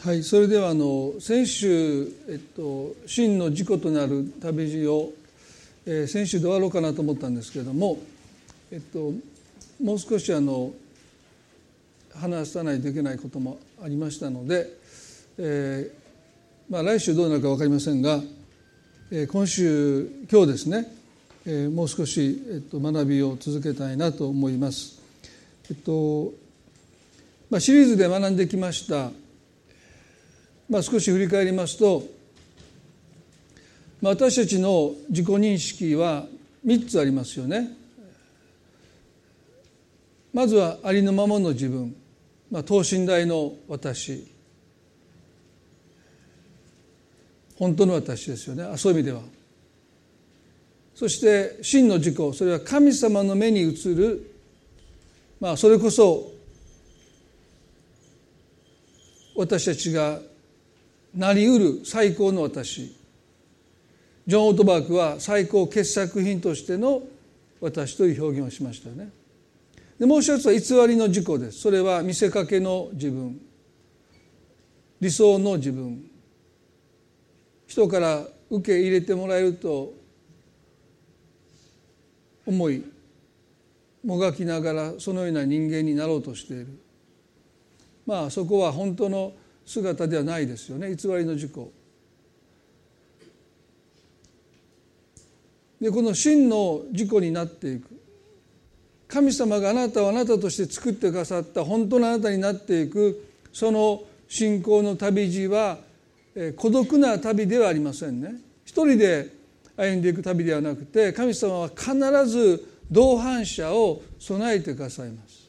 はいそれではあの先週、えっと、真の事故となる旅路を、えー、先週で終わろうかなと思ったんですけれども、えっと、もう少しあの話さないといけないこともありましたので、えーまあ、来週どうなるか分かりませんが、えー、今週今日ですね、え、もう少し、えっと、学びを続けたいなと思います。えっとまあ、シリーズで学んできましたまあ、少し振り返りますと、まあ、私たちの自己認識は3つありますよね。まずはありのままの自分、まあ、等身大の私。本当の私ですよね。そういう意味では。そして真の自己。それは神様の目に映る、まあ、それこそ私たちがなりうる最高の私。ジョン・オートバークは最高傑作品としての私という表現をしましたよね。でもう一つは偽りの自己です。それは見せかけの自分。理想の自分。人から受け入れてもらえると思いもがきながらそのような人間になろうとしている。まあそこは本当の姿ではないですよね。偽りの自己でこの真の自己になっていく。神様があなたをあなたとして作ってくださった本当のあなたになっていく。その信仰の旅路は孤独な旅ではありませんね。一人で歩んでいく旅ではなくて神様は必ず同伴者を備えてくださいます。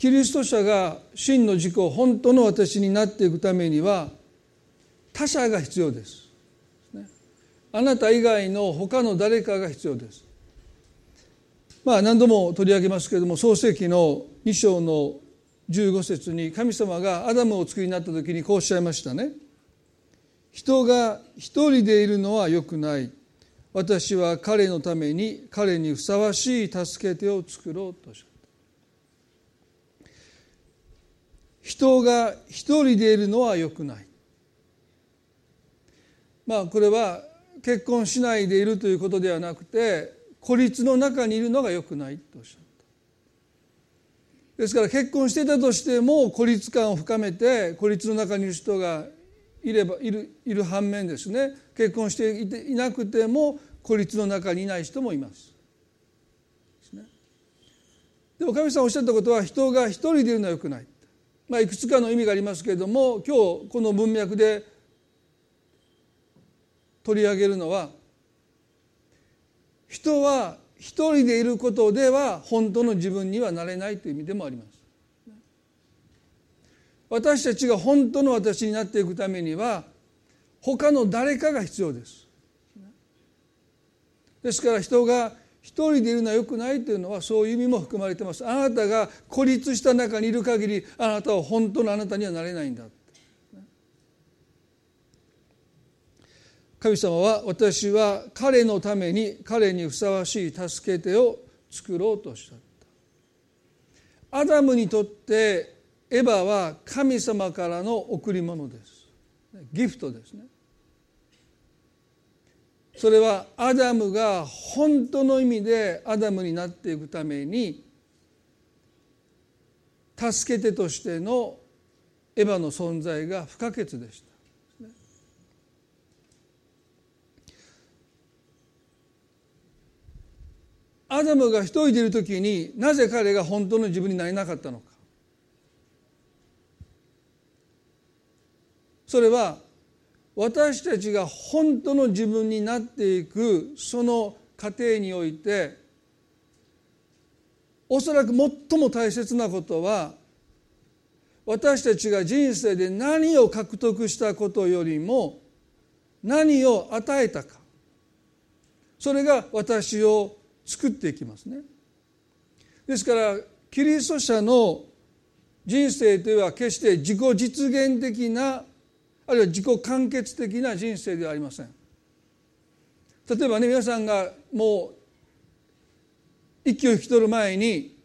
キリスト者が真の自己本当の私になっていくためには他者が必要です。あなた以外の他の誰かが必要です。まあ何度も取り上げますけれども創世記の2章の15節に神様がアダムを作りになった時にこうおっしゃいましたね。人が一人でいるのはよくない。私は彼のために彼にふさわしい助け手を作ろうとし人が一人でいるのはよくないまあこれは結婚しないでいるということではなくて孤立の中にいるのがよくないとおっしゃったですから結婚していたとしても孤立感を深めて孤立の中にいる人がいればいるいる反面ですね結婚していていなくても孤立の中にいない人もいます。でも神様おっしゃったことは人が一人でいるのはよくない。まあ、いくつかの意味がありますけれども今日この文脈で取り上げるのは人は一人でいることでは本当の自分にはなれないという意味でもあります。私たちが本当の私になっていくためには他の誰かが必要です。ですから人が一人でいるのはよくないというのはそういう意味も含まれてます。あなたが孤立した中にいる限りあなたは本当のあなたにはなれないんだ。神様は私は彼のために彼にふさわしい助け手を作ろうとした。アダムにとってエヴァは神様からの贈り物です。ギフトですね。それはアダムが本当の意味でアダムになっていくために助け手としてのエヴァの存在が不可欠でした。アダムが一人でいる時になぜ彼が本当の自分になれなかったのかそれは私たちが本当の自分になっていくその過程においておそらく最も大切なことは私たちが人生で何を獲得したことよりも何を与えたかそれが私を作っていきますね。ですからキリスト者の人生というのは決して自己実現的なあるいは自己完結的な人生ではありません。例えばね皆さんがもう息を引き取る前に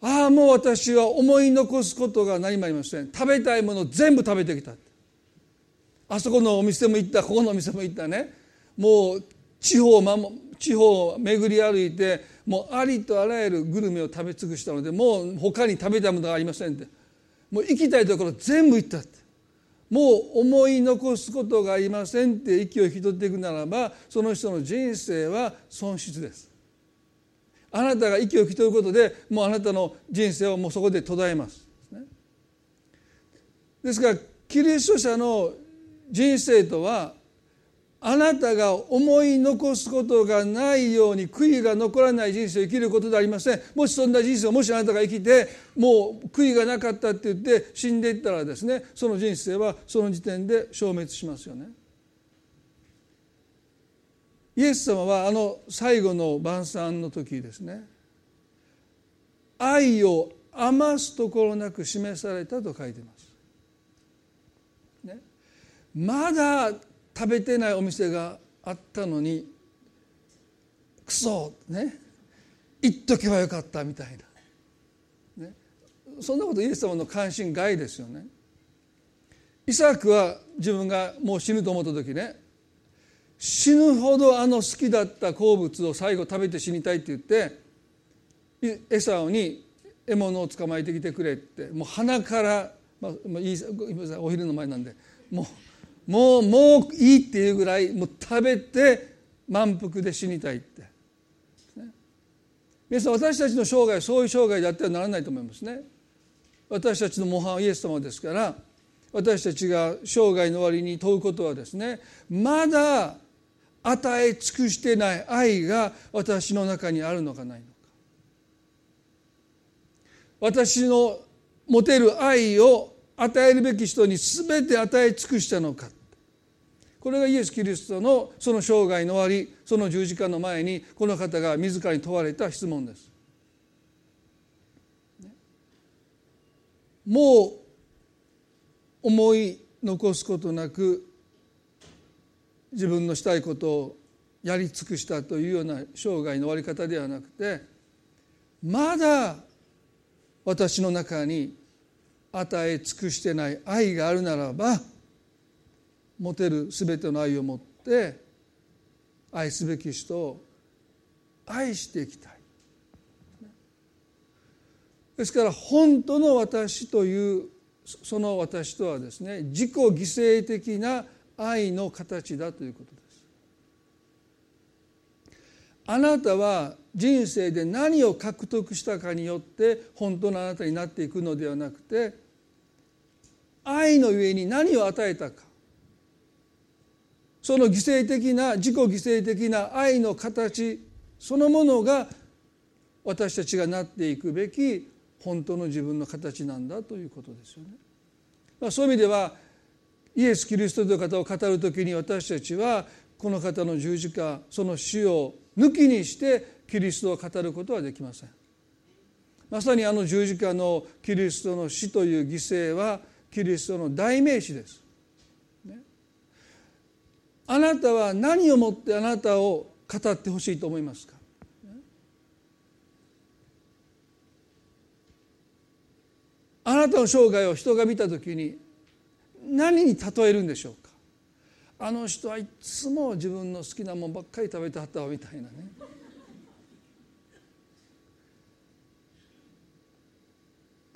ああもう私は思い残すことが何もありません。食べたいもの全部食べてきた。あそこのお店も行ったここのお店も行ったね。もう地方を地方を巡り歩いてもうありとあらゆるグルメを食べ尽くしたのでもう他に食べたものがありませんって。もう行きたいところ全部行ったって。もう思い残すことがありませんって息を引き取っていくならばその人の人生は損失です。あなたが息を引き取ることでもうあなたの人生はもうそこで途絶えます。ですからキリスト者の人生とはあなたが思い残すことがないように悔いが残らない人生を生きることではありませんもしそんな人生をもしあなたが生きてもう悔いがなかったって言って死んでいったらですねその人生はその時点で消滅しますよね。イエス様はあの最後の晩餐の時ですね愛を余すところなく示されたと書いてます。ね、まだ食べてないお店があったのにクソね言っとけばよかったみたいな、ね、そんなことイエス様の関心外ですよね。イサクは自分がもう死ぬと思った時ね死ぬほどあの好きだった好物を最後食べて死にたいって言ってエサオに獲物を捕まえてきてくれってもう鼻から、まあ、いいお昼の前なんでもうもうもういいっていうぐらいもう食べて満腹で死にたいって、皆さん私たちの生涯そういう生涯であってはならないと思いますね。私たちの模範はイエス様ですから私たちが生涯の終わりに問うことはですねまだ与え尽くしてない愛が私の中にあるのかないのか。私の持てる愛を与えるべき人に全て与え尽くしたのかこれがイエス・キリストのその生涯の終わりその十字架の前にこの方が自らに問われた質問です。もう思い残すことなく自分のしたいことをやり尽くしたというような生涯の終わり方ではなくてまだ私の中に与え尽くしてない愛があるならば持てる全ての愛を持って愛すべき人を愛していきたい。ですから本当の私というその私とはですね自己犠牲的な愛の形だということです。あなたは人生で何を獲得したかによって本当のあなたになっていくのではなくて愛のゆえに何を与えたかその犠牲的な自己犠牲的な愛の形そのものが私たちがなっていくべき本当の自分の形なんだということですよね。まあ、そういう意味ではイエス・キリストという方を語る時に私たちはこの方の十字架その死を抜きにしてキリストを語ることはできません。まさにあの十字架のキリストの死という犠牲はキリストの代名詞です。ね、あなたは何をもってあなたを語ってほしいと思いますか？あなたの生涯を人が見た時に何に例えるんでしょうか？あの人はいつも自分の好きなもんばっかり食べてはったわみたいなね。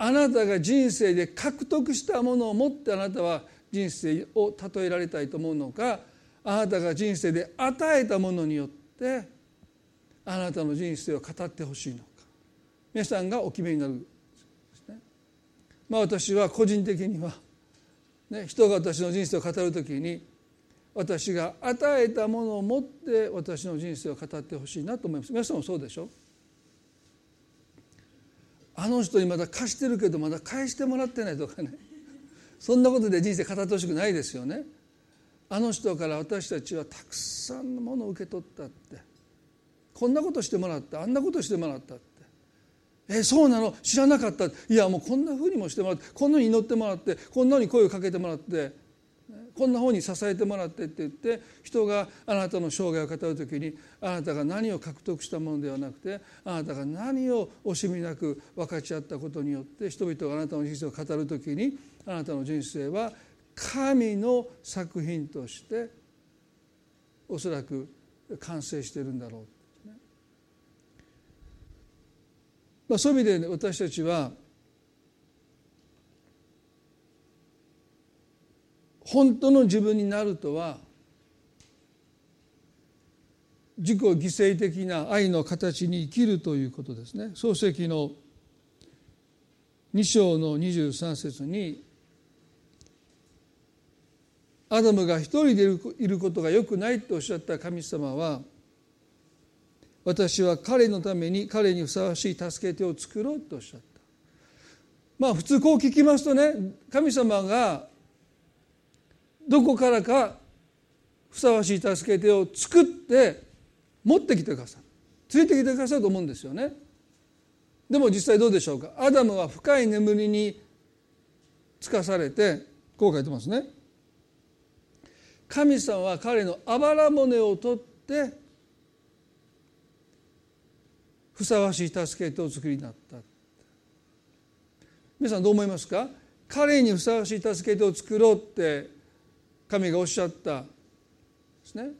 あなたが人生で獲得したものを持ってあなたは人生を例えられたいと思うのかあなたが人生で与えたものによってあなたの人生を語ってほしいのか。皆さんがお決めになるですね。まあ私は個人的には、ね、人が私の人生を語る時に私が与えたものを持って私の人生を語ってほしいなと思います。皆さんもそうでしょ？あの人にまだ貸してるけどまだ返してもらってないとかね。そんなことで人生語ってほしくないですよね。あの人から私たちはたくさんのものを受け取ったって。こんなことしてもらった。あんなことしてもらったって。えそうなの？知らなかった。いやもうこんなふうにもしてもらってこんなに祈ってもらってこんなに声をかけてもらって。こんな方に支えてもらってって言って人があなたの生涯を語る時にあなたが何を獲得したものではなくてあなたが何を惜しみなく分かち合ったことによって人々があなたの人生を語る時にあなたの人生は神の作品としておそらく完成しているんだろう、まあ、そういう意味で私たちは本当の自分になるとは自己犠牲的な愛の形に生きるということですね。漱石の2章の23節にアダムが一人でいることがよくないとおっしゃった神様は私は彼のために彼にふさわしい助け手を作ろうとおっしゃった。まあ普通こう聞きますとね神様がどこからかふさわしい助け手を作って持ってきてください連れてきてくださると思うんですよね。でも実際どうでしょうか。アダムは深い眠りにつかされてこう書いてますね。神様は彼のあばら骨を取ってふさわしい助け手を作りになった。皆さんどう思いますか。彼にふさわしい助け手を作ろうって神がおっしゃったですね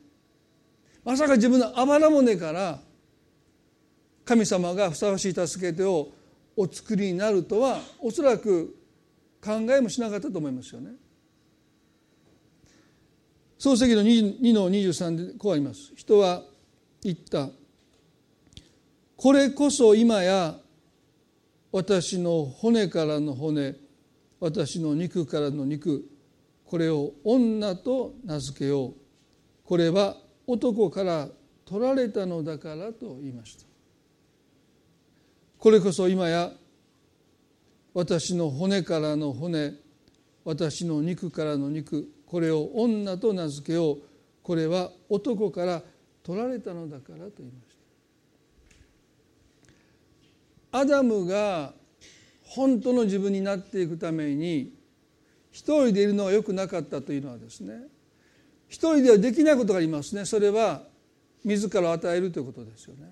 まさか自分のあばら骨から神様がふさわしい助け手をお作りになるとはおそらく考えもしなかったと思いますよね。漱石の 2, の23でこうあります。人は言った。これこそ今や私の骨からの骨私の肉からの肉これを女と名付けよう。これは男から取られたのだからと言いました。これこそ今や私の骨からの骨私の肉からの肉これを女と名付けよう。これは男から取られたのだからと言いました。アダムが本当の自分になっていくために一人でいるのが良くなかったというのはですね一人ではできないことがありますね。それは自ら与えるということですよね。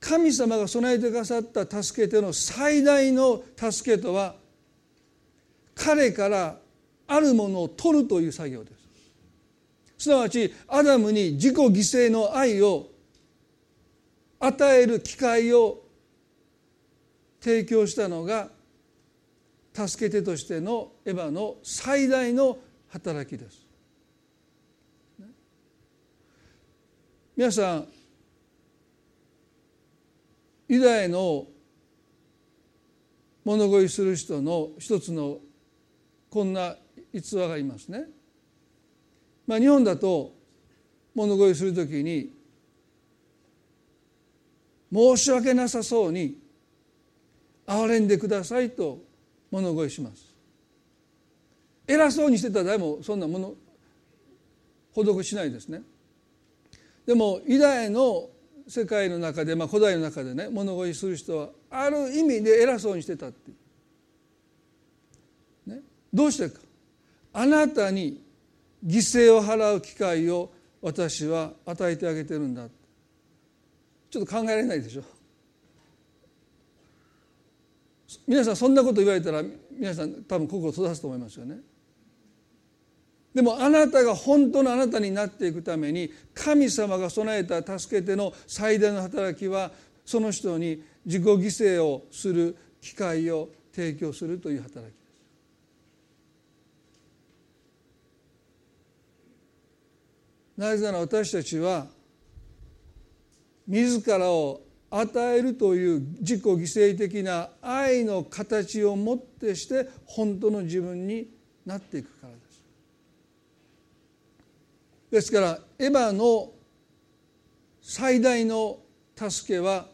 神様が備えてくださった助けての最大の助けとは彼からあるものを取るという作業です。すなわちアダムに自己犠牲の愛を与える機会を提供したのが助け手としてのエヴァの最大の働きです。皆さんユダヤの物乞いする人の一つのこんな逸話がありますね。まあ、日本だと物乞いするときに申し訳なさそうに憐れんでくださいと物乞いします。偉そうにしてたら誰もそんなもの施しないですね。でもユダヤの世界の中で、まあ、古代の中でね物乞いする人はある意味で偉そうにしてたってね、どうしてか。あなたに犠牲を払う機会を私は与えてあげてるんだちょっと考えられないでしょ。皆さんそんなこと言われたら皆さん多分心閉ざすと思いますよね。でもあなたが本当のあなたになっていくために神様が備えた助けての最大の働きはその人に自己犠牲をする機会を提供するという働きです。なぜなら私たちは自らを与えるという自己犠牲的な愛の形をもってして本当の自分になっていくからです。ですからエヴァの最大の助けは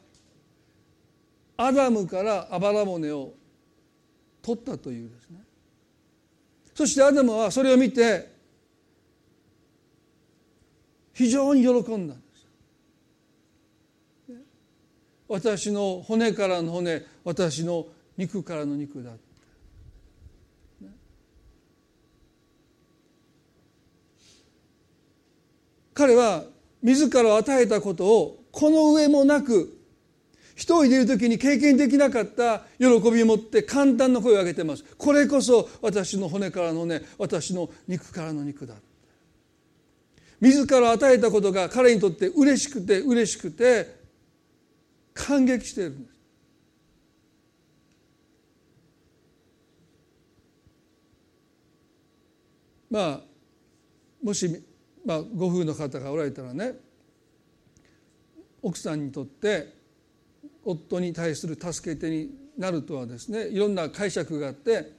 アダムからあばら骨を取ったというですねそしてアダムはそれを見て非常に喜んだ私の骨からの骨私の肉からの肉だ、ね、彼は自ら与えたことをこの上もなく一人でいる時に経験できなかった喜びを持って簡単な声を上げてますこれこそ私の骨からの骨私の肉からの肉だ。自ら与えたことが彼にとって嬉しくて嬉しくて感激している。んですまあもし、まあ、ご夫婦の方がおられたらね奥さんにとって夫に対する助け手になるとはですねいろんな解釈があって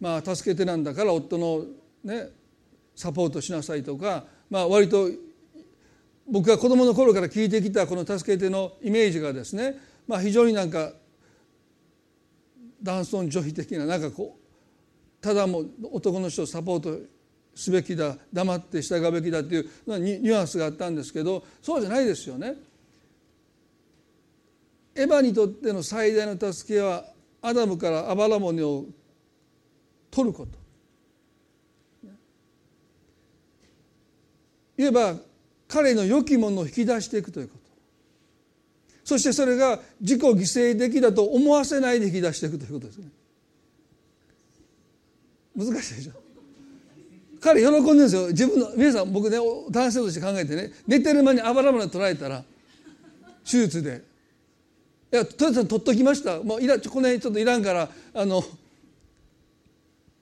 まあ助け手なんだから夫のねサポートしなさいとかまあ割と僕が子供の頃から聞いてきたこの助け手のイメージがですねまあ非常になんか男尊女卑的ななんかこうただもう男の人をサポートすべきだ黙って従うべきだっていうニュアンスがあったんですけどそうじゃないですよね。エヴァにとっての最大の助けはアダムからアバラモネを取ることいえば彼の良きものを引き出していくということ。そしてそれが自己犠牲的だと思わせないで引き出していくということですね。難しいでしょ。彼喜んでるんですよ。自分の皆さん僕ね男性として考えてね。寝てる間にあばら骨取られたら手術で。いや豊田さん取っときました。もういらこの辺ちょっといらんからあの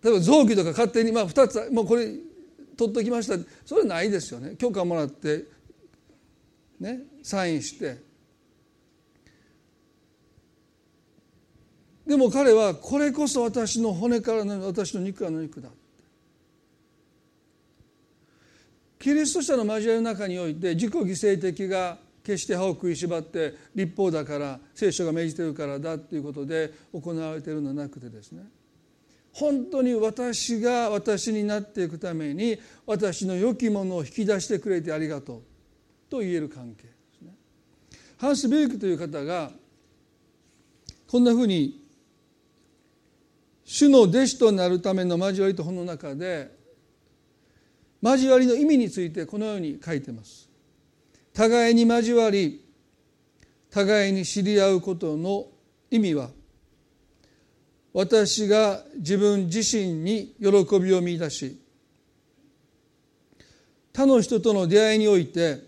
例えば臓器とか勝手にまあ2つもうこれ取っときました。それないですよね。許可もらってねサインして。でも彼はこれこそ私の骨からの私の肉からの肉だキリスト者の交わりの中において自己犠牲的が決して歯を食いしばって立法だから聖書が命じてるからだっていうことで行われているのはなくてですね。本当に私が私になっていくために私の良きものを引き出してくれてありがとうと言える関係ですね。ハンス・ベイクという方がこんなふうに主の弟子となるための交わりと本の中で交わりの意味についてこのように書いてます。互いに交わり互いに知り合うことの意味は私が自分自身に喜びを見出し他の人との出会いにおいて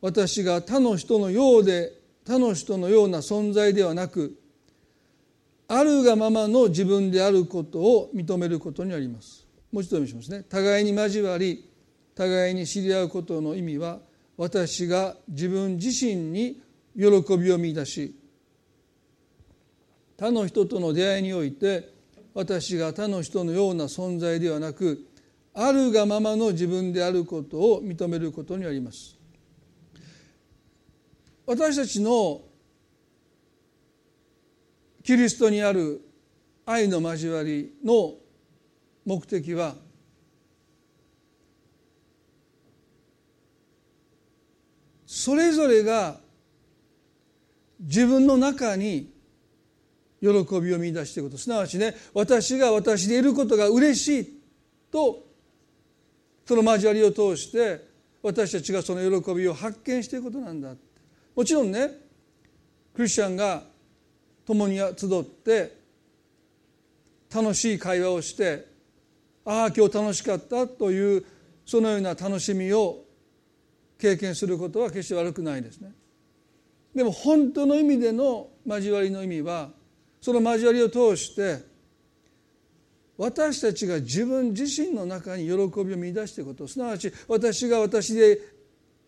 私が他の人のようで他の人のような存在ではなくあるがままの自分であることを認めることにあります。もう一度見しますね。互いに交わり互いに知り合うことの意味は私が自分自身に喜びを見出し他の人との出会いにおいて私が他の人のような存在ではなくあるがままの自分であることを認めることにあります。私たちのキリストにある愛の交わりの目的はそれぞれが自分の中に喜びを見出していくこと。すなわちね私が私でいることが嬉しいとその交わりを通して私たちがその喜びを発見していくことなんだもちろんねクリスチャンが共に集って楽しい会話をしてああ今日楽しかったというそのような楽しみを経験することは決して悪くないですね。でも本当の意味での交わりの意味はその交わりを通して私たちが自分自身の中に喜びを見出していくことすなわち私が私で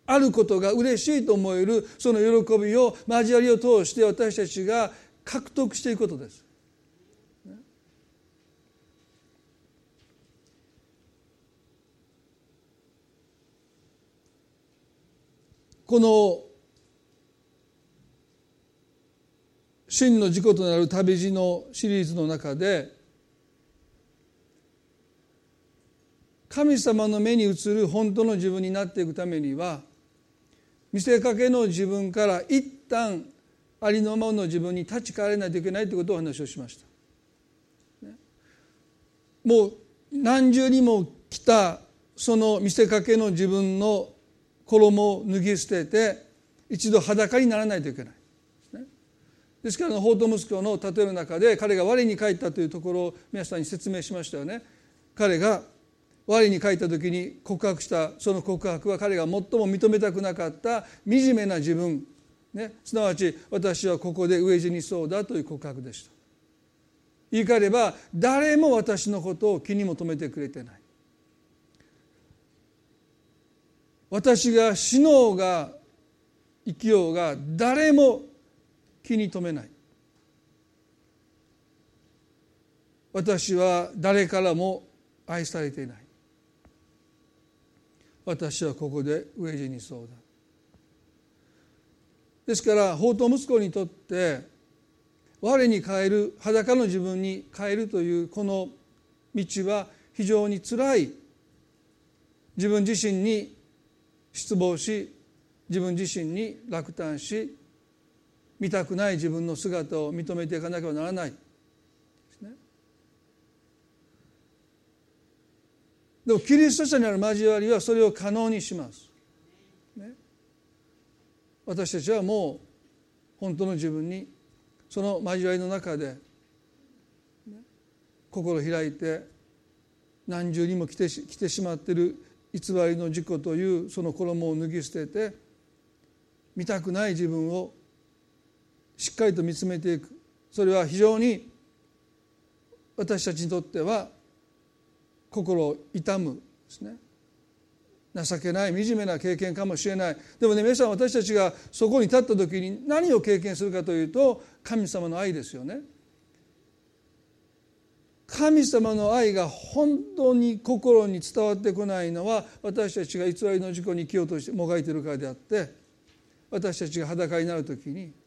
あることが嬉しいと思えるその喜びを交わりを通して私たちが獲得していくことです。この真の自己となる旅路のシリーズの中で神様の目に映る本当の自分になっていくためには見せかけの自分から一旦ありのままの自分に立ち返らないといけないということをお話をしました。もう何重にも来たその見せかけの自分の衣を脱ぎ捨てて一度裸にならないといけないですから法と息子の例えの中で彼が我に帰ったというところを皆さんに説明しましたよね。彼が我に帰った時に告白したその告白は彼が最も認めたくなかった惨めな自分、ね、すなわち私はここで飢え死にそうだという告白でした。言い換えれば誰も私のことを気にも留めてくれてない。私が死のうが生きようが誰も気に留めない。私は誰からも愛されていない。私はここで飢え死にそうだ。ですから法と息子にとって我に変える裸の自分に変えるというこの道は非常につらい。自分自身に失望し自分自身に落胆し見たくない自分の姿を認めていかなければならない。でもキリスト者にある交わりはそれを可能にします。ね、私たちはもう本当の自分にその交わりの中で、ね、心開いて何重にも来て来てしまっている偽りの自己というその衣を脱ぎ捨てて見たくない自分をしっかりと見つめていく。それは非常に私たちにとっては心を痛むですね。情けない惨めな経験かもしれない。でもね皆さん私たちがそこに立った時に何を経験するかというと神様の愛ですよね。神様の愛が本当に心に伝わってこないのは私たちが偽りの事故に生きようとしてもがいてるからであって私たちが裸になる時に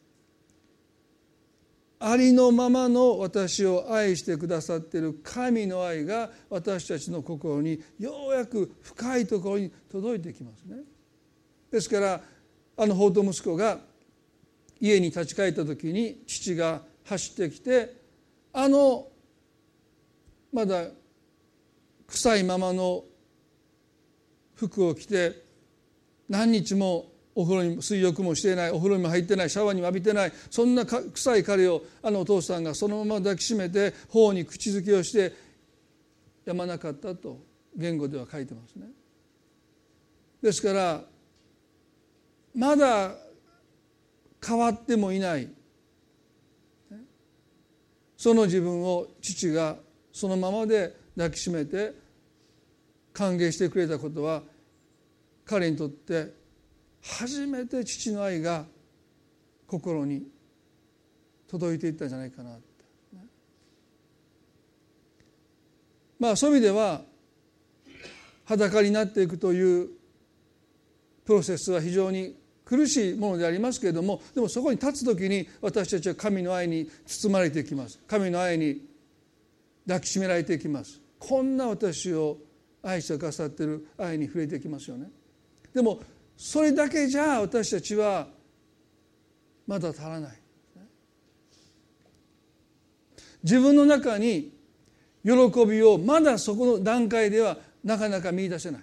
ありのままの私を愛してくださっている神の愛が私たちの心にようやく深いところに届いてきますね。ですからあの法と息子が家に立ち返った時に父が走ってきてあのまだ臭いままの服を着て何日もお風呂に水浴もしていないお風呂にも入ってないシャワーにも浴びてないそんな臭い彼をあのお父さんがそのまま抱きしめて頬に口づけをしてやまなかったと言語では書いてますね。ですからまだ変わってもいないその自分を父がそのままで抱きしめて歓迎してくれたことは彼にとって初めて父の愛が心に届いていったんじゃないかなってまあそういう意味では裸になっていくというプロセスは非常に苦しいものでありますけれどもでもそこに立つ時に私たちは神の愛に包まれていきます。神の愛に抱きしめられていきます。こんな私を愛してくださっている愛に触れていきますよね。でもそれだけじゃ私たちはまだ足らない。自分の中に喜びをまだそこの段階ではなかなか見出せない。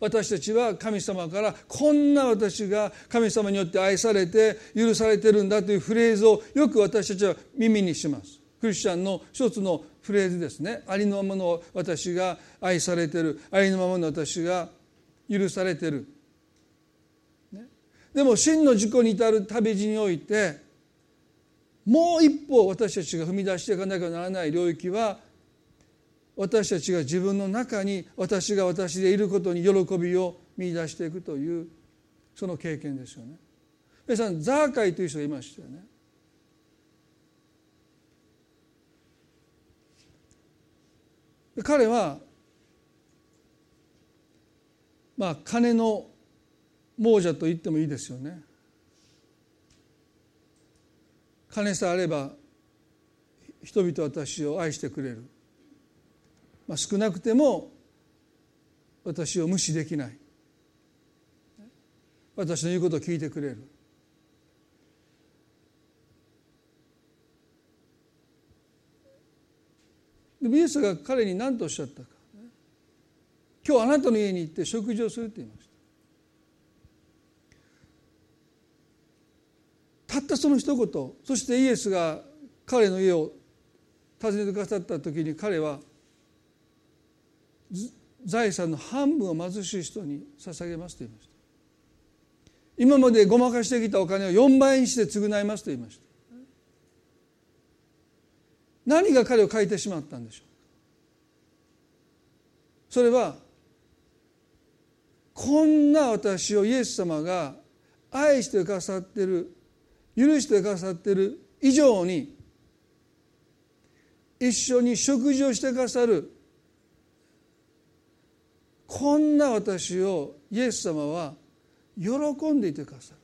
私たちは神様からこんな私が神様によって愛されて許されてるんだというフレーズをよく私たちは耳にします。クリスチャンの一つのフレーズですね。ありのままの私が愛されてる。ありのままの私が許されてる、ね、でも真の事故に至る旅路においてもう一歩私たちが踏み出していかなきゃならない領域は私たちが自分の中に私が私でいることに喜びを見出していくというその経験ですよね。皆さんザーカイという人がいましたよね。彼はまあ金の亡者と言ってもいいですよね。金さえあれば人々私を愛してくれる、まあ、少なくても私を無視できない。私の言うことを聞いてくれる。でイエスが彼に何とおっしゃったか。今日あなたの家に行って食事をするって言いました。たったその一言そしてイエスが彼の家を訪ねてくださった時に彼は財産の半分を貧しい人に捧げますと言いました。今までごまかしてきたお金を4倍にして償いますと言いました。何が彼を変えてしまったんでしょうそれはこんな私をイエス様が愛してくださってる許してくださってる以上に一緒に食事をしてくださるこんな私をイエス様は喜んでいてくださる。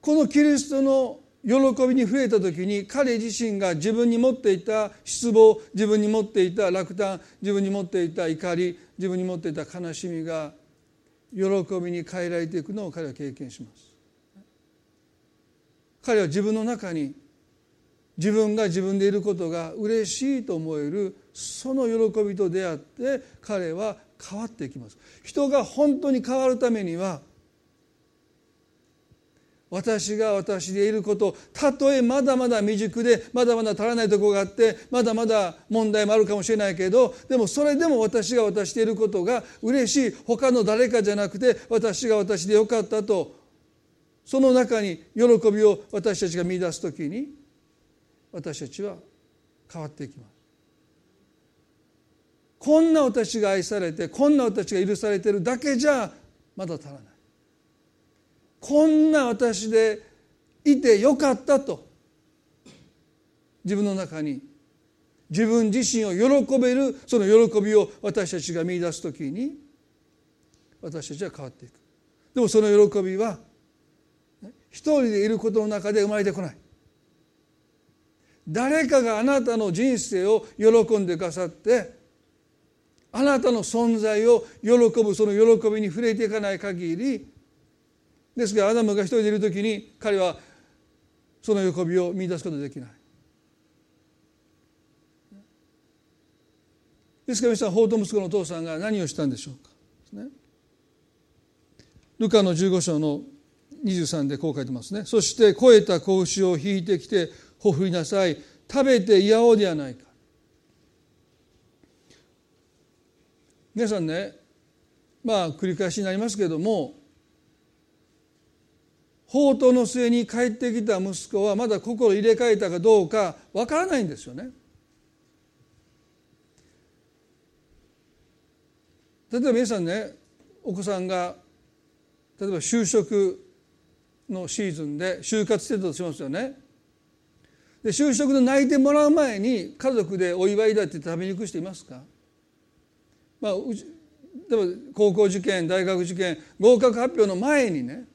このキリストの喜びに触れた時に彼自身が自分に持っていた失望自分に持っていた落胆自分に持っていた怒り自分に持っていた悲しみが喜びに変えられていくのを彼は経験します。彼は自分の中に自分が自分でいることが嬉しいと思えるその喜びと出会って彼は変わっていきます。人が本当に変わるためには私が私でいることたとえまだまだ未熟でまだまだ足らないところがあってまだまだ問題もあるかもしれないけどでもそれでも私が私でいることが嬉しい他の誰かじゃなくて私が私でよかったとその中に喜びを私たちが見出す時に私たちは変わっていきます。こんな私が愛されてこんな私が許されてるだけじゃまだ足らない。こんな私でいてよかったと。自分の中に。自分自身を喜べるその喜びを私たちが見出す時に私たちは変わっていく。でもその喜びは一人でいることの中で生まれてこない。誰かがあなたの人生を喜んでくださってあなたの存在を喜ぶその喜びに触れていかない限りですがアダムが一人でいる時に彼はその喜びを見出すことができない。ですから皆さん法と息子のお父さんが何をしたんでしょうか、ね、ルカの15章の23でこう書いてますね。そして肥えた子牛を引いてきてほふりなさい。食べて嫌おうではないか。皆さんねまあ繰り返しになりますけれども宝刀の末に帰ってきた息子はまだ心入れ替えたかどうかわからないんですよね。例えば皆さんねお子さんが例えば就職のシーズンで就活してたとしますよね。で就職で泣いてもらう前に家族でお祝いだって食べに行く人いますか、まあ、うちでも高校受験大学受験合格発表の前にね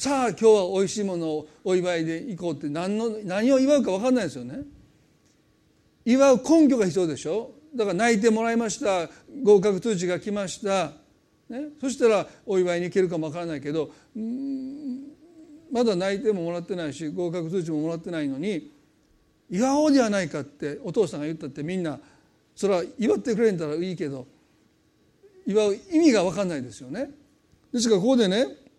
さあ今日はおいしいものをお祝いで行こうって何の何を祝うか分かんないですよね。祝う根拠が必要でしょだから泣いてもらいました合格通知が来ました、ね、そしたらお祝いに行けるかも分からないけどまだ泣いてももらってないし合格通知ももらってないのに祝おうではないかってお父さんが言ったってみんなそれは祝ってくれんだらいいけど祝う意味が分かんないですよね。ですからここでね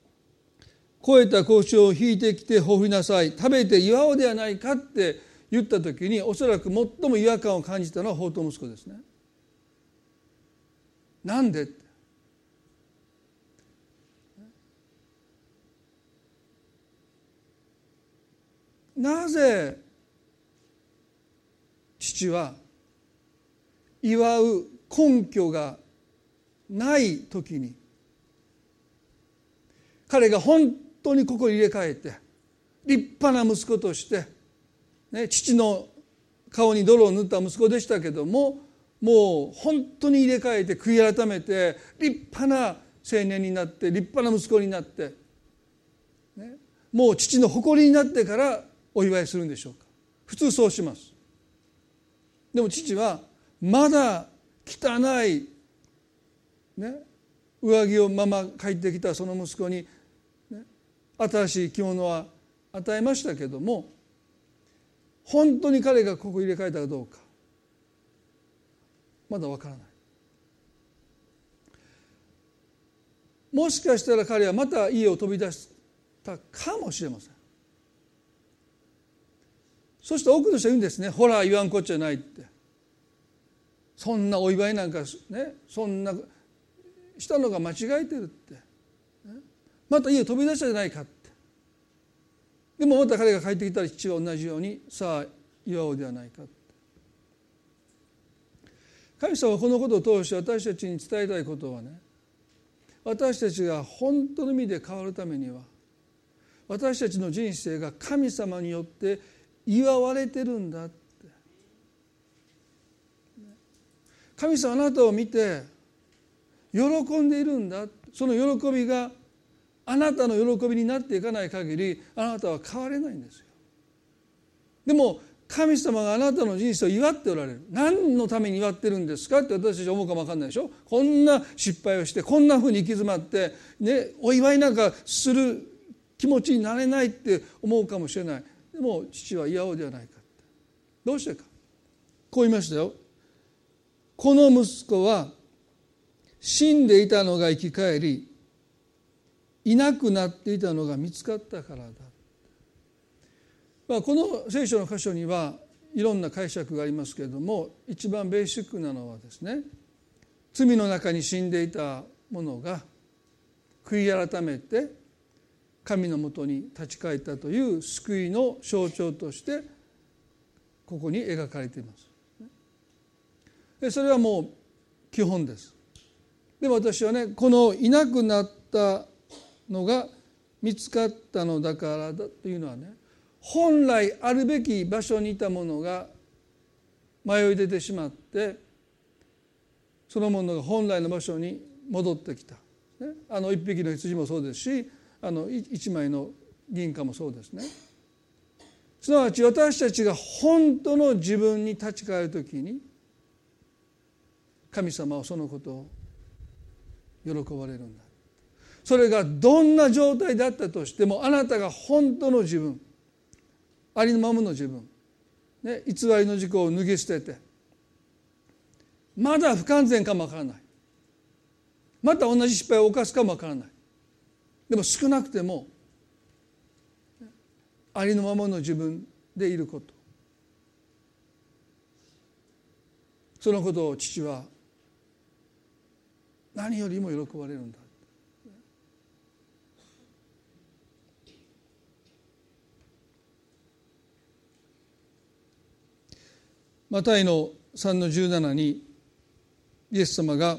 肥えた子牛を引いてきてほふりなさい。食べて祝おうではないかって言った時におそらく最も違和感を感じたのは法と息子ですね。なんで？なぜ？父は祝う根拠がない時に彼が本当に心入れ替えて立派な息子として、ね、父の顔に泥を塗った息子でしたけどももう本当に入れ替えて悔い改めて立派な青年になって立派な息子になって、ね、もう父の誇りになってからお祝いするんでしょうか。普通そうします。でも父はまだ汚い、ね、上着をまま帰ってきたその息子に新しい着物は与えましたけども本当に彼がここ入れ替えたかどうかまだわからない。もしかしたら彼はまた家を飛び出したかもしれません。そして多くの人は言うんですねほら言わんこっちゃないって。そんなお祝いなんかねそんなしたのが間違えてるって、また家を飛び出したじゃないかって。でもまた彼が帰ってきたら父は同じようにさあ祝おうではないか神様はこのことを通して私たちに伝えたいことはね私たちが本当の意味で変わるためには私たちの人生が神様によって祝われてるんだって。神様あなたを見て喜んでいるんだその喜びがあなたの喜びになっていかない限りあなたは変われないんですよ。でも神様があなたの人生を祝っておられる。何のために祝ってるんですかって私たち思うかも分かんないでしょ。こんな失敗をしてこんなふうに行き詰まって、ね、お祝いなんかする気持ちになれないって思うかもしれない。でも父は祝おうではないかどうしてか。こう言いましたよ。この息子は死んでいたのが生き返りいなくなっていたのが見つかったからだ、まあ、この聖書の箇所にはいろんな解釈がありますけれども一番ベーシックなのはですね罪の中に死んでいた者が悔い改めて神のもとに立ち返ったという救いの象徴としてここに描かれています。それはもう基本です。でも私はねこのいなくなったのが見つかったのだからだというのはね本来あるべき場所にいたものが迷い出てしまってそのものが本来の場所に戻ってきた、ね、あの一匹の羊もそうですしあの一枚の銀貨もそうですね。すなわち私たちが本当の自分に立ち返る時に神様はそのことを喜ばれるんだ。それがどんな状態だったとしてもあなたが本当の自分ありのままの自分、ね、偽りの事故を脱ぎ捨ててまだ不完全かもわからない。また同じ失敗を犯すかもわからない。でも少なくてもありのままの自分でいること。そのことを父は何よりも喜ばれるんだ。マタイの3の17にイエス様が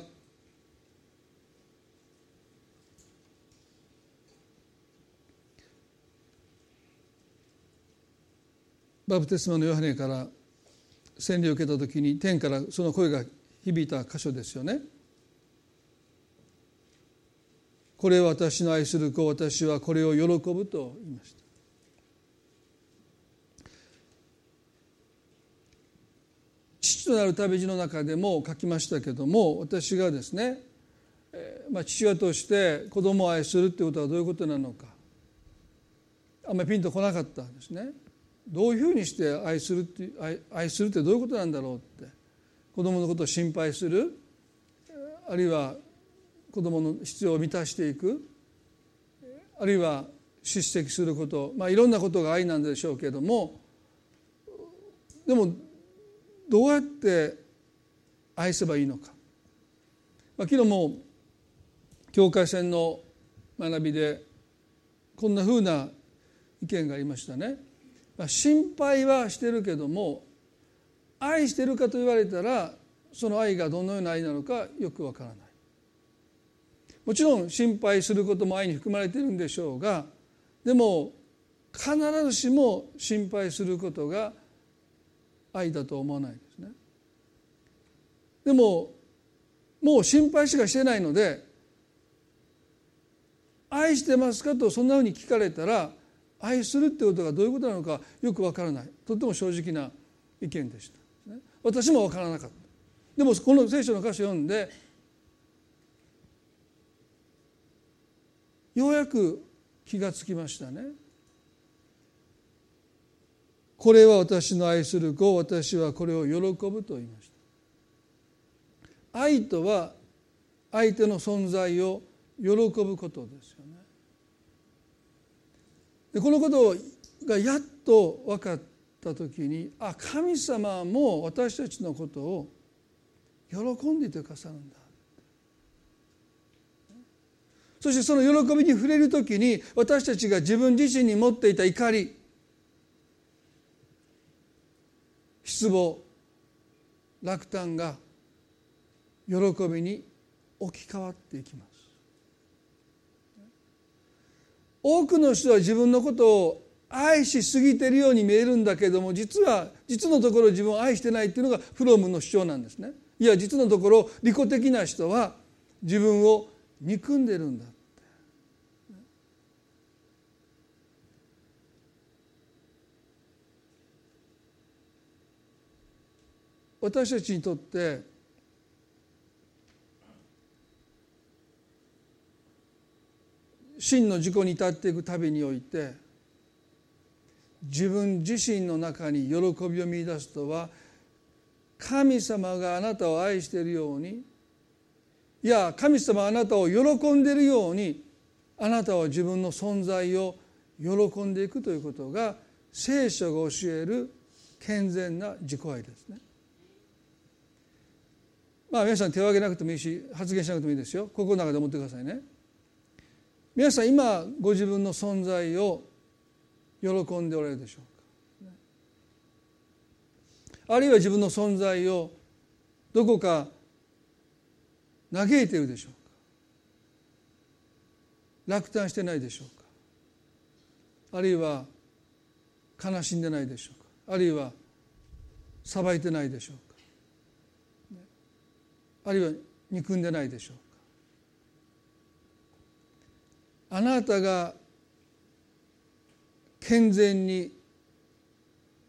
バプテスマのヨハネから洗礼を受けた時に天からその声が響いた箇所ですよね。これは私の愛する子私はこれを喜ぶと言いました。父となる旅路の中でも書きましたけども私がですね、まあ、父親として子供を愛するってことはどういうことなのかあんまりピンとこなかったんですね。どういうふうにして愛するって愛するってどういうことなんだろうって子供のことを心配するあるいは子供の必要を満たしていくあるいは叱責することまあいろんなことが愛なんでしょうけれどもでもどうやって愛せばいいのか、まあ、昨日も境界線の学びでこんなふうな意見がありましたね。まあ、心配はしてるけども愛してるかと言われたらその愛がどのような愛なのかよくわからない。もちろん心配することも愛に含まれているんでしょうがでも必ずしも心配することが愛だと思わないでももう心配しかしてないので愛してますかとそんなふうに聞かれたら愛するってことがどういうことなのかよくわからない。とても正直な意見でした。私もわからなかった。でもこの聖書の歌詞を読んでようやく気がつきましたね。これは私の愛する子私はこれを喜ぶと言いました。愛とは相手の存在を喜ぶことですよね。でこのことがやっと分かった時にあ神様も私たちのことを喜んでいてくださるんだそしてその喜びに触れる時に私たちが自分自身に持っていた怒り失望落胆が喜びに置き換わっていきます。多くの人は自分のことを愛しすぎているように見えるんだけども実は実のところ自分を愛してないっていうのがフロムの主張なんですね。いや実のところ利己的な人は自分を憎んでるんだ私たちにとって真の自己に至っていく旅において自分自身の中に喜びを見いだすとは神様があなたを愛しているようにいや神様あなたを喜んでいるようにあなたは自分の存在を喜んでいくということが聖書が教える健全な自己愛ですね。まあ皆さん手を挙げなくてもいいし発言しなくてもいいですよ心の中で思ってくださいね皆さん今ご自分の存在を喜んでおられるでしょうか？あるいは自分の存在をどこか嘆いているでしょうか？落胆してないでしょうか？あるいは悲しんでないでしょうか？あるいは裁いてないでしょうか？あるいは憎んでないでしょうか？あなたが健全に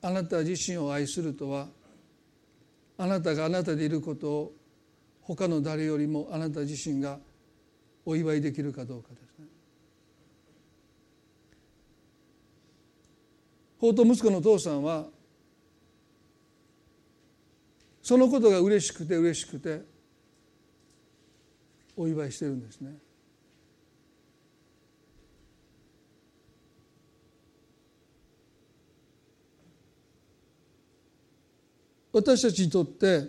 あなた自身を愛するとはあなたがあなたでいることを他の誰よりもあなた自身がお祝いできるかどうかですね。法と息子の父さんはそのことが嬉しくて嬉しくてお祝いしてるんですね。私たちにとって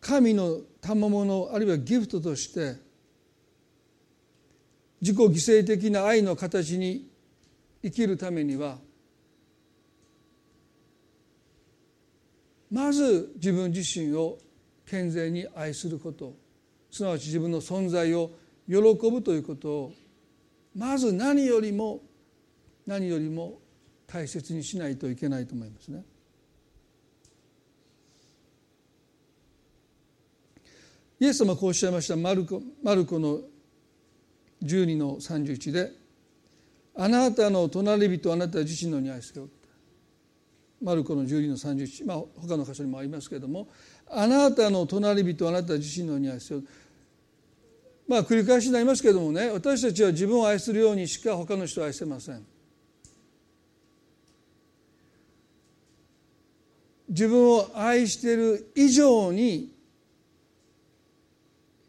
神の賜物あるいはギフトとして自己犠牲的な愛の形に生きるためにはまず自分自身を健全に愛することすなわち自分の存在を喜ぶということをまず何よりも何よりも大切にしないといけないと思いますね。イエス様はこうおっしゃいましたマルコマルコの12の31で「あなたの隣人あなた自身のに愛せよ」マルコの12の31まあ他の箇所にもありますけれども「あなたの隣人あなた自身のに愛せよ」まあ繰り返しになりますけれどもね私たちは自分を愛するようにしか他の人を愛せません。自分を愛している以上に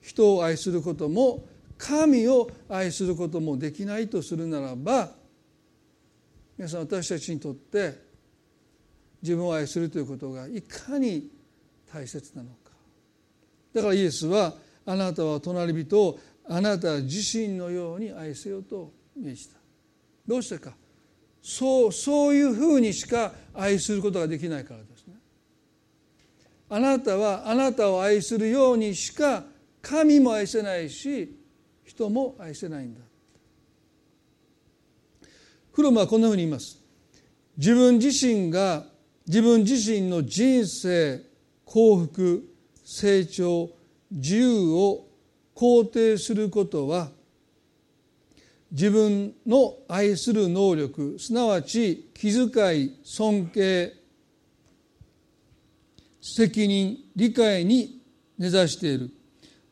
人を愛することも神を愛することもできないとするならば皆さん私たちにとって自分を愛するということがいかに大切なのか。だからイエスはあなたは隣人をあなた自身のように愛せよと命じた。どうしてか。そうそういうふうにしか愛することができないからです。あなたはあなたを愛するようにしか神も愛せないし人も愛せないんだ。フロムはこんなふうに言います。自分自身が自分自身の人生幸福成長自由を肯定することは自分の愛する能力すなわち気遣い尊敬責任理解に根ざしている。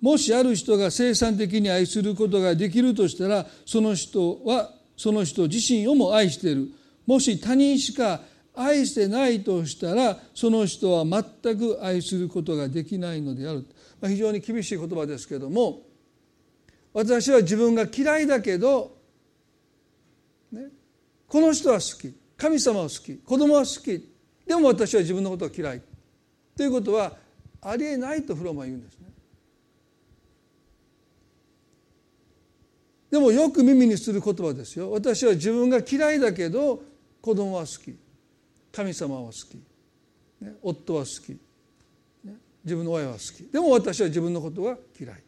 もしある人が生産的に愛することができるとしたらその人はその人自身をも愛している。もし他人しか愛してないとしたらその人は全く愛することができないのである、まあ、非常に厳しい言葉ですけども私は自分が嫌いだけど、ね、この人は好き。神様は好き。子供は好き。でも私は自分のことが嫌い。ということはありえないとフローマは言うんですね。でもよく耳にする言葉ですよ。私は自分が嫌いだけど子供は好き。神様は好き、ね、夫は好き、ね、自分の親は好き。でも私は自分のことが嫌い。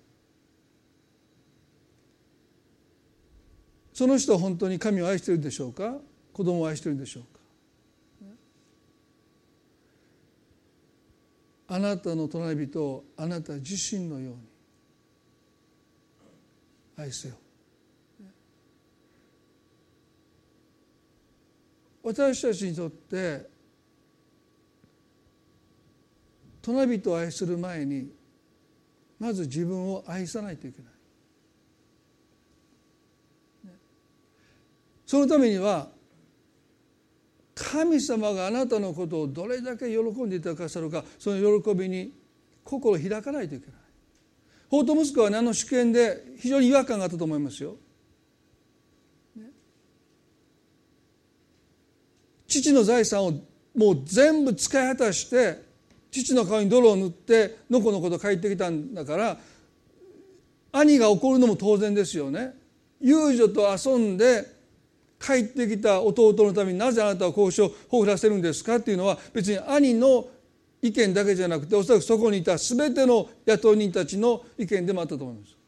その人は本当に神を愛しているでしょうか？子供を愛しているでしょうか？あなたの隣人をあなた自身のように愛せよ。私たちにとって隣人を愛する前にまず自分を愛さないといけない。そのためには神様があなたのことをどれだけ喜んでいただかさるかその喜びに心を開かないといけない法と息子は、ね、あの主権で非常に違和感があったと思いますよ。父の財産をもう全部使い果たして父の顔に泥を塗ってのこのこと帰ってきたんだから兄が怒るのも当然ですよね。遊女と遊んで帰ってきた弟のためになぜあなたは交渉をほらせるんですかっていうのは別に兄の意見だけじゃなくておそらくそこにいた全ての雇い人たちの意見でもあったと思います。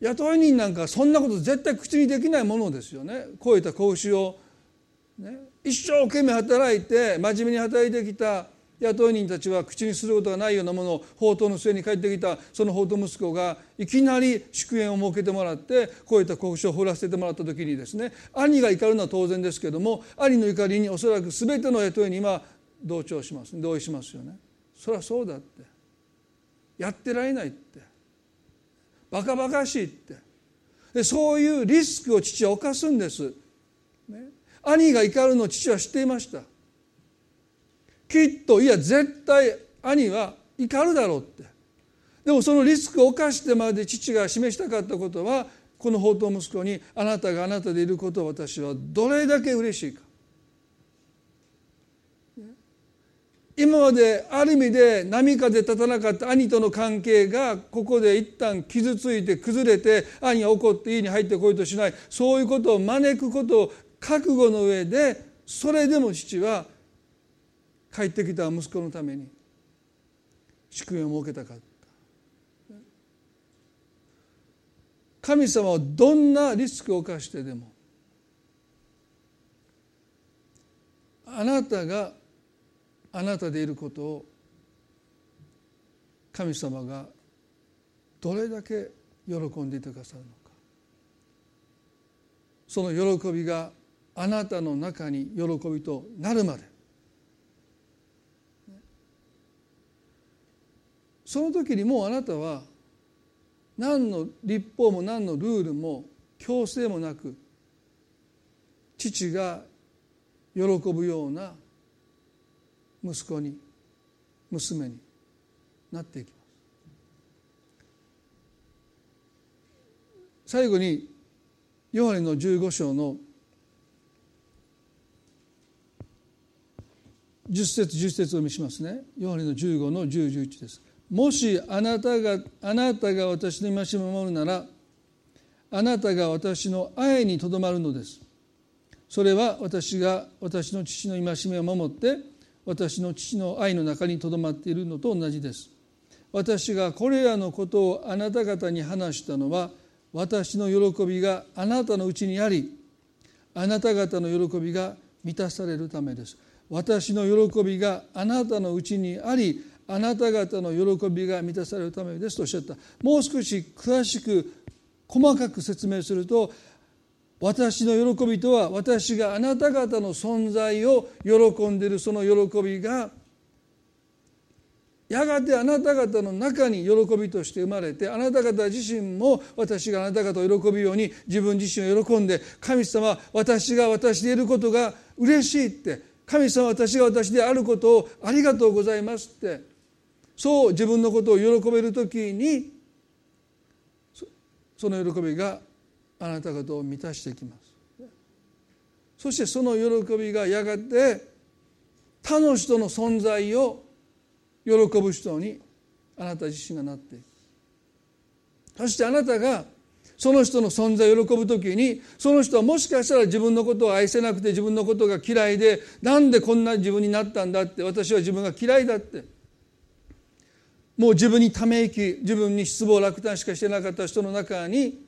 雇い人なんかそんなこと絶対口にできないものですよね。こういった講習を、ね、一生懸命働いて真面目に働いてきた雇い人たちは口にすることがないようなものを宝刀の末に帰ってきたその宝刀息子がいきなり祝宴を設けてもらってこういった交渉を掘らせてもらった時にですね兄が怒るのは当然ですけども兄の怒りにおそらく全ての雇い人は同調します同意しますよね。そりゃそうだってやってられないってバカバカしいってでそういうリスクを父は犯すんです。ね、兄が怒るのを父は知っていました。きっといや絶対兄は怒るだろうって。でもそのリスクを冒してまで父が示したかったことはこの宝刀息子にあなたがあなたでいることを私はどれだけ嬉しいか。今まである意味で波風立たなかった兄との関係がここで一旦傷ついて崩れて兄が怒って家に入ってこいとしない。そういうことを招くことを覚悟の上でそれでも父は帰ってきた息子のために祝宴を設けたかった。神様はどんなリスクを冒してでもあなたがあなたでいることを神様がどれだけ喜んでいてくださるのか。その喜びがあなたの中に喜びとなるまでその時にもうあなたは何の立法も何のルールも強制もなく父が喜ぶような息子に娘になっていきます。最後にヨハネの15章の10節10節を見しますね。ヨハネの15の1011です。もしあなたがあなたが私の戒めを守るならあなたが私の愛にとどまるのです。それは私が私の父の戒めを守って私の父の愛の中にとどまっているのと同じです。私がこれらのことをあなた方に話したのは私の喜びがあなたのうちにありあなた方の喜びが満たされるためです。私の喜びがあなたのうちにありあなた方の喜びが満たされるためですとおっしゃった。もう少し詳しく細かく説明すると私の喜びとは私があなた方の存在を喜んでいるその喜びがやがてあなた方の中に喜びとして生まれてあなた方自身も私があなた方を喜ぶように自分自身を喜んで神様私が私でいることが嬉しいって神様私が私であることをありがとうございますって。そう自分のことを喜べる時にその喜びがあなた方を満たしていきます。そしてその喜びがやがて他の人の存在を喜ぶ人にあなた自身がなっていく。そしてあなたがその人の存在を喜ぶ時にその人はもしかしたら自分のことを愛せなくて自分のことが嫌いでなんでこんな自分になったんだって私は自分が嫌いだってもう自分にため息自分に失望落胆しかしてなかった人の中に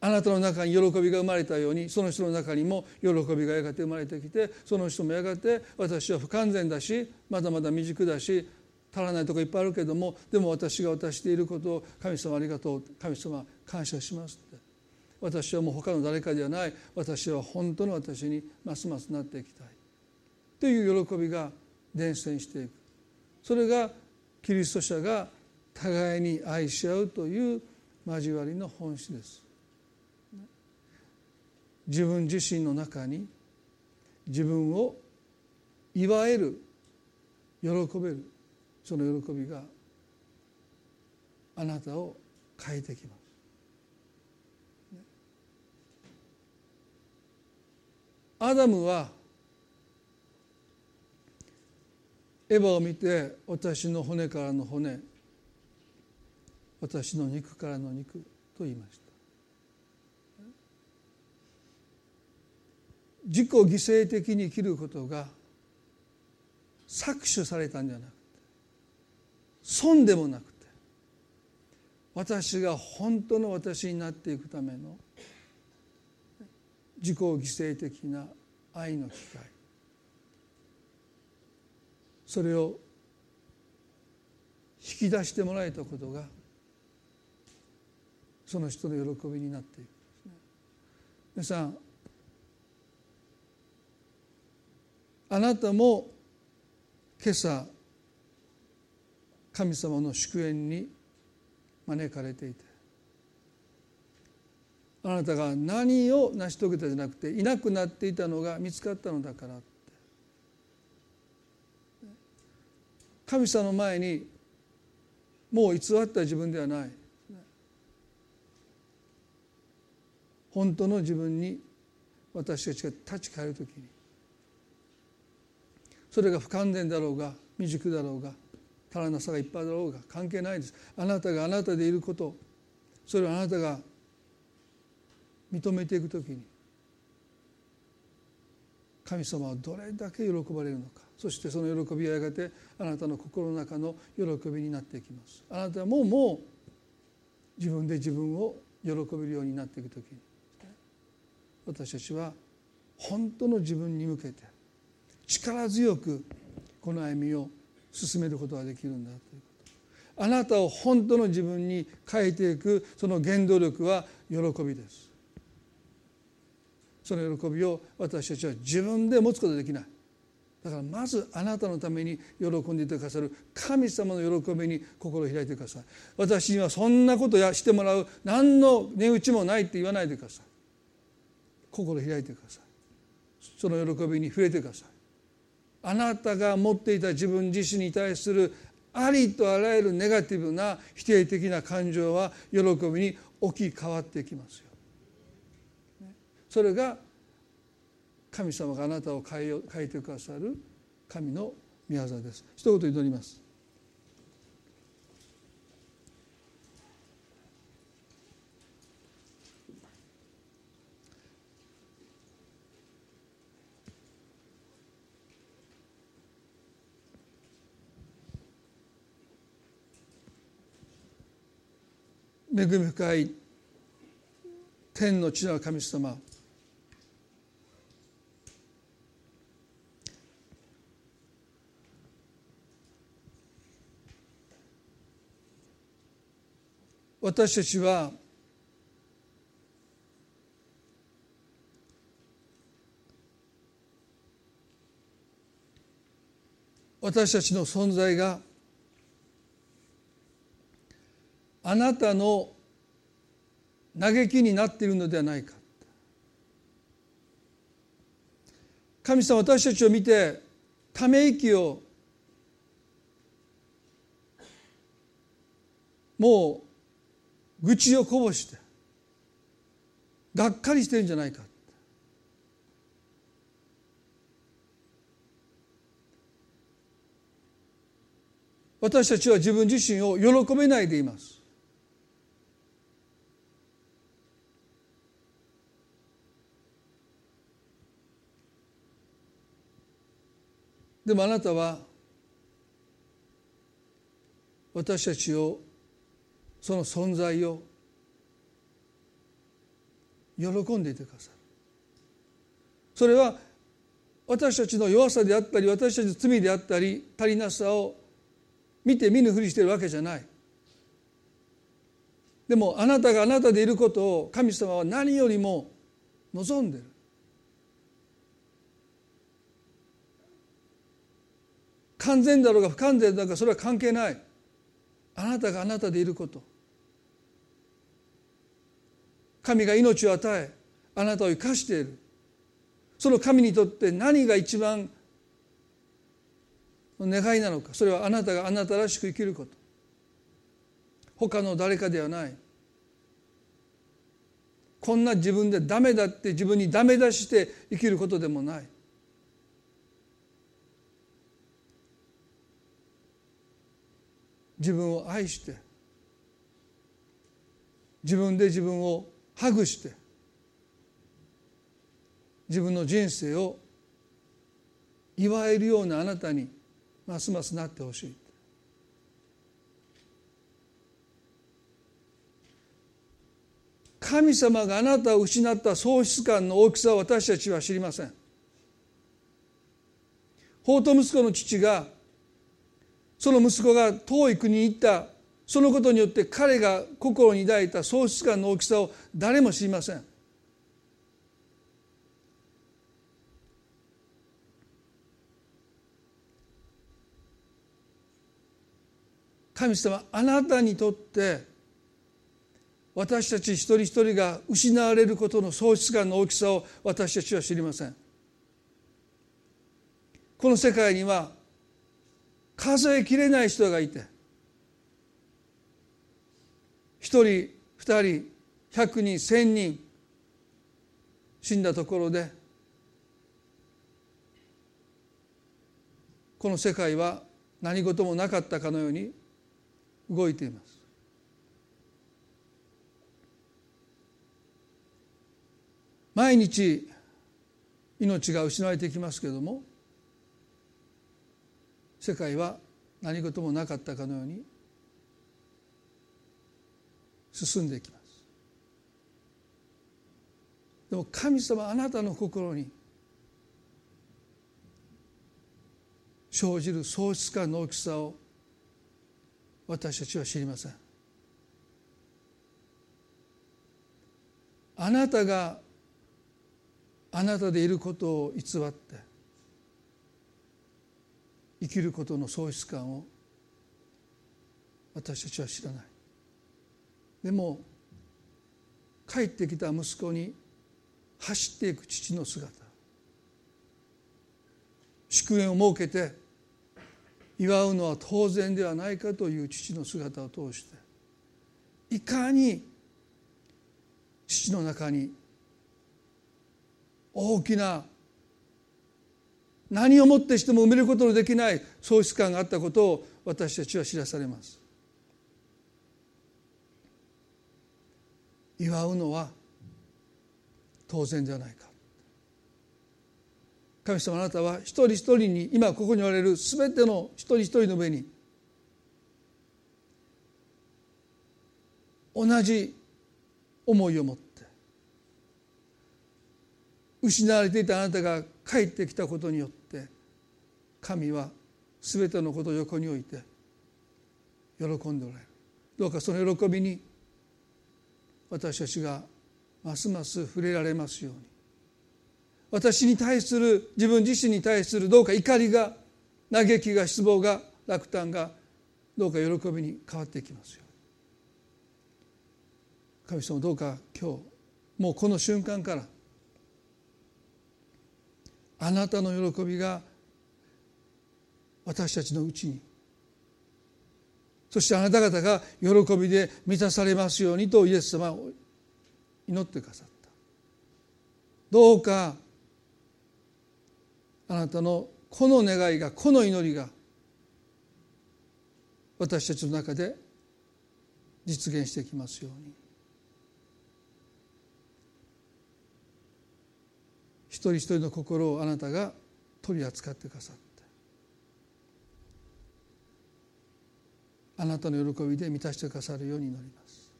あなたの中に喜びが生まれたようにその人の中にも喜びがやがて生まれてきてその人もやがて私は不完全だしまだまだ未熟だし足らないとこいっぱいあるけどもでも私が渡していることを神様ありがとう神様感謝しますって。私はもう他の誰かではない。私は本当の私にますますなっていきたい。という喜びが伝染していく。それがキリスト者が互いに愛し合うという交わりの本質です自分自身の中に自分を祝える喜べるその喜びがあなたを変えてきます。アダムはエヴァを見て私の骨からの骨私の肉からの肉と言いました。自己犠牲的に生きることが搾取されたんじゃなくて損でもなくて私が本当の私になっていくための自己犠牲的な愛の機会それを引き出してもらえたことがその人の喜びになっていく皆さんあなたも今朝神様の祝宴に招かれていてあなたが何を成し遂げたじゃなくていなくなっていたのが見つかったのだからって神様の前にもう偽った自分ではない。本当の自分に私たちが立ち返る時に。それが不完全だろうが未熟だろうが足らなさがいっぱいだろうが関係ないです。あなたがあなたでいることそれをあなたが認めていくときに神様はどれだけ喜ばれるのか。そしてその喜びはやがてあなたの心の中の喜びになっていきます。あなたはもうもう自分で自分を喜べるようになっていくときに私たちは本当の自分に向けて力強くこの歩みを進めることができるんだということ。あなたを本当の自分に変えていくその原動力は喜びです。その喜びを私たちは自分で持つことできない。だからまずあなたのために喜んでいてくださる。神様の喜びに心を開いてください。私にはそんなことやしてもらう。何の値打ちもないって言わないでください。心を開いてください。その喜びに触れてください。あなたが持っていた自分自身に対するありとあらゆるネガティブな否定的な感情は喜びに置き換わっていきますよ。それが神様があなたを変え変えてくださる神の御業です。一言祈ります。恵み深い天の地の神様私たちは私たちの存在があなたの嘆きになっているのではないか。神様私たちを見てため息をもう愚痴をこぼしてがっかりしてるんじゃないか。私たちは自分自身を喜べないでいます。でもあなたは私たちをその存在を喜んでいてくださる。それは私たちの弱さであったり私たちの罪であったり足りなさを見て見ぬふりしているわけじゃない。でもあなたがあなたでいることを神様は何よりも望んでる。完全だろうが不完全だろうがそれは関係ない。あなたがあなたでいること。神が命を与えあなたを生かしている。その神にとって何が一番願いなのか。それはあなたがあなたらしく生きること。他の誰かではない。こんな自分でダメだって自分にダメ出して生きることでもない。自分を愛して自分で自分をハグして自分の人生を祝えるようなあなたにますますなってほしい。神様があなたを失った喪失感の大きさを私たちは知りません。法と息子の父がその息子が遠い国に行ったそのことによって彼が心に抱いた喪失感の大きさを誰も知りません。神様あなたにとって私たち一人一人が失われることの喪失感の大きさを私たちは知りません。この世界には数えきれない人がいて1人2人100人1,000人死んだところでこの世界は何事もなかったかのように動いています。毎日命が失われていきますけれども世界は何事もなかったかのように進んでいきます。でも神様あなたの心に生じる喪失感の大きさを私たちは知りません。あなたがあなたでいることを偽って生きることの喪失感を私たちは知らない。でも帰ってきた息子に走っていく父の姿。祝宴を設けて祝うのは当然ではないかという父の姿を通していかに父の中に大きな何をもってしても埋めることのできない喪失感があったことを私たちは知らされます。祝うのは当然ではないか。神様あなたは一人一人に今ここにおられる全ての一人一人の上に同じ思いを持って失われていたあなたが帰ってきたことによって神は全てのことを横に置いて喜んでおられる。どうかその喜びに私たちがますます触れられますように。私に対する自分自身に対するどうか怒りが嘆きが失望が落胆がどうか喜びに変わっていきますよ神様どうか今日もうこの瞬間からあなたの喜びが私たちのうちにそしてあなた方が喜びで満たされますようにとイエス様は祈ってくださった。どうかあなたのこの願いがこの祈りが私たちの中で実現していきますように。一人一人の心をあなたが取り扱ってくださってあなたの喜びで満たしてくださるように祈ります。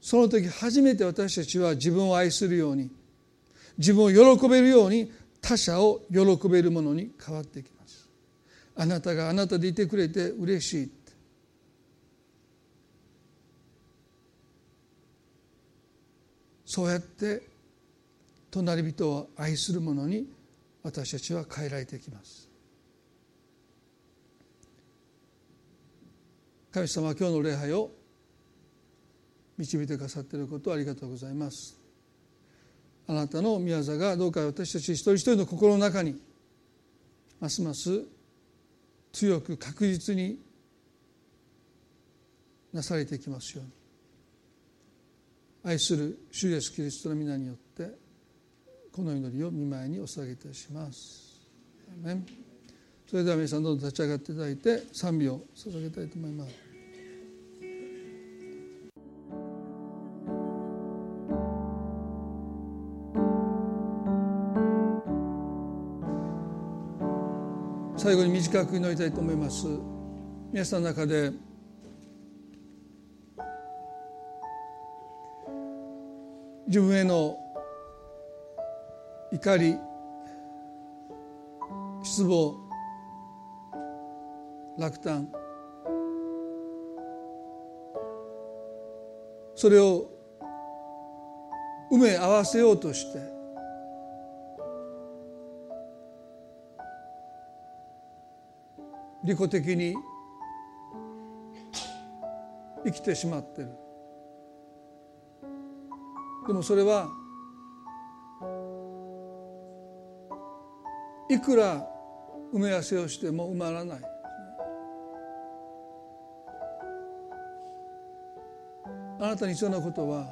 その時初めて私たちは自分を愛するように自分を喜べるように他者を喜べるものに変わっていきます。あなたがあなたでいてくれて嬉しい。そうやって隣人を愛する者に私たちは変えられていきます。神様は今日の礼拝を導いてくださっていることをありがとうございますあなたの宮座がどうか私たち一人一人の心の中にますます強く確実になされていきますように愛する主イエスキリストの皆によってこの祈りを見舞いにお捧げいたします。それでは皆さんどうぞ立ち上がっていただいて賛美を捧げたいと思います。最後に短く祈りたいと思います。皆さんの中で自分への怒り失望落胆それを埋め合わせようとして利己的に生きてしまってる。でもそれはいくら埋め合わせをしても埋まらない。あなたに必要なことは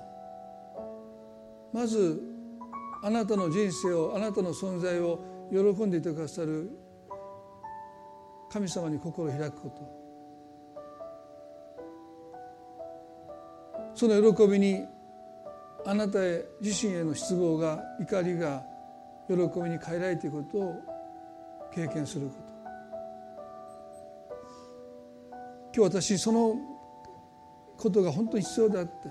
まずあなたの人生をあなたの存在を喜んでいてくださる神様に心を開くこと。その喜びにあなた自身への失望が怒りが喜びに変えられていくことを経験すること。今日私そのことが本当に必要であって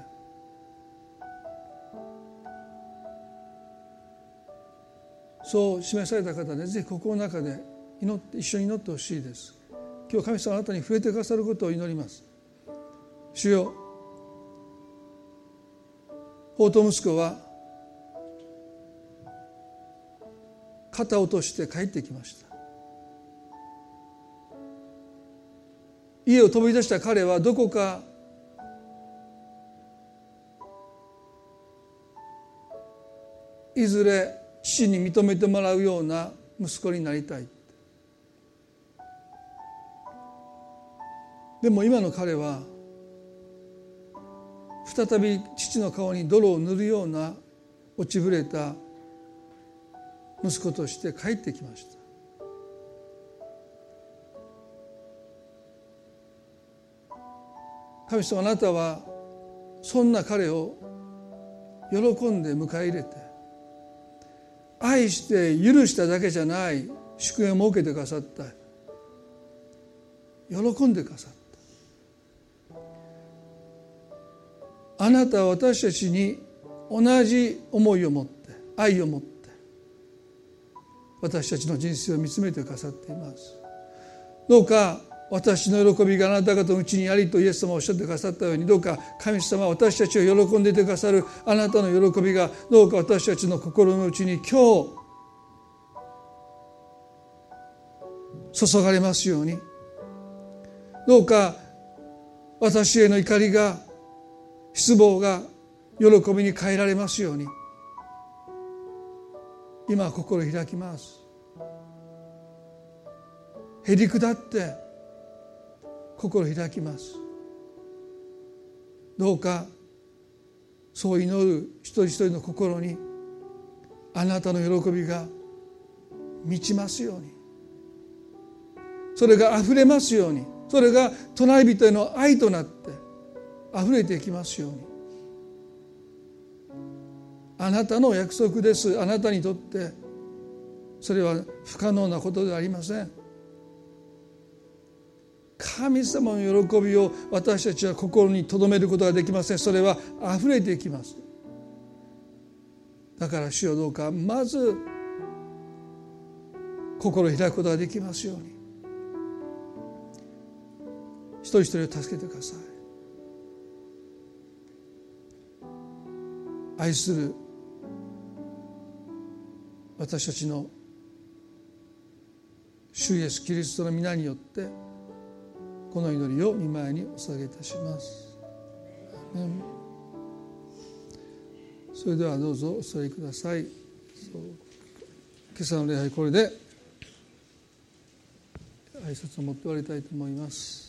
そう示された方ねぜひ心の中で祈って一緒に祈ってほしいです。今日神様あなたに触れてくださることを祈ります。主よ法と息子は肩を落として帰ってきました。家を飛び出した彼はどこかいずれ父に認めてもらうような息子になりたい。でも今の彼は再び父の顔に泥を塗るような落ちぶれた息子として帰ってきました。神様あなたはそんな彼を喜んで迎え入れて愛して許しただけじゃない祝宴を設けてくださった。喜んでくださった。あなたは私たちに同じ思いを持って愛を持って私たちの人生を見つめてくださっています。どうか私の喜びがあなた方のうちにありとイエス様おっしゃってくださったようにどうか神様は私たちを喜んでいてくださるあなたの喜びがどうか私たちの心のうちに今日注がれますように。どうか私への怒りが失望が喜びに変えられますように。今心開きます。へりくだって心開きます。どうかそう祈る一人一人の心にあなたの喜びが満ちますように。それがあふれますように。それが隣人への愛となってあふれてきますように。あなたの約束です。あなたにとって。それは不可能なことではありません。神様の喜びを私たちは心に留めることができません。それは溢れていきます。だから主よどうか。まず心を開くことができますように。一人一人を助けてください。愛する私たちの主イエスキリストの皆によってこの祈りを見舞いにお捧げいたします。それではどうぞお座りください。今朝の礼拝これで挨拶を持って終わりたいと思います。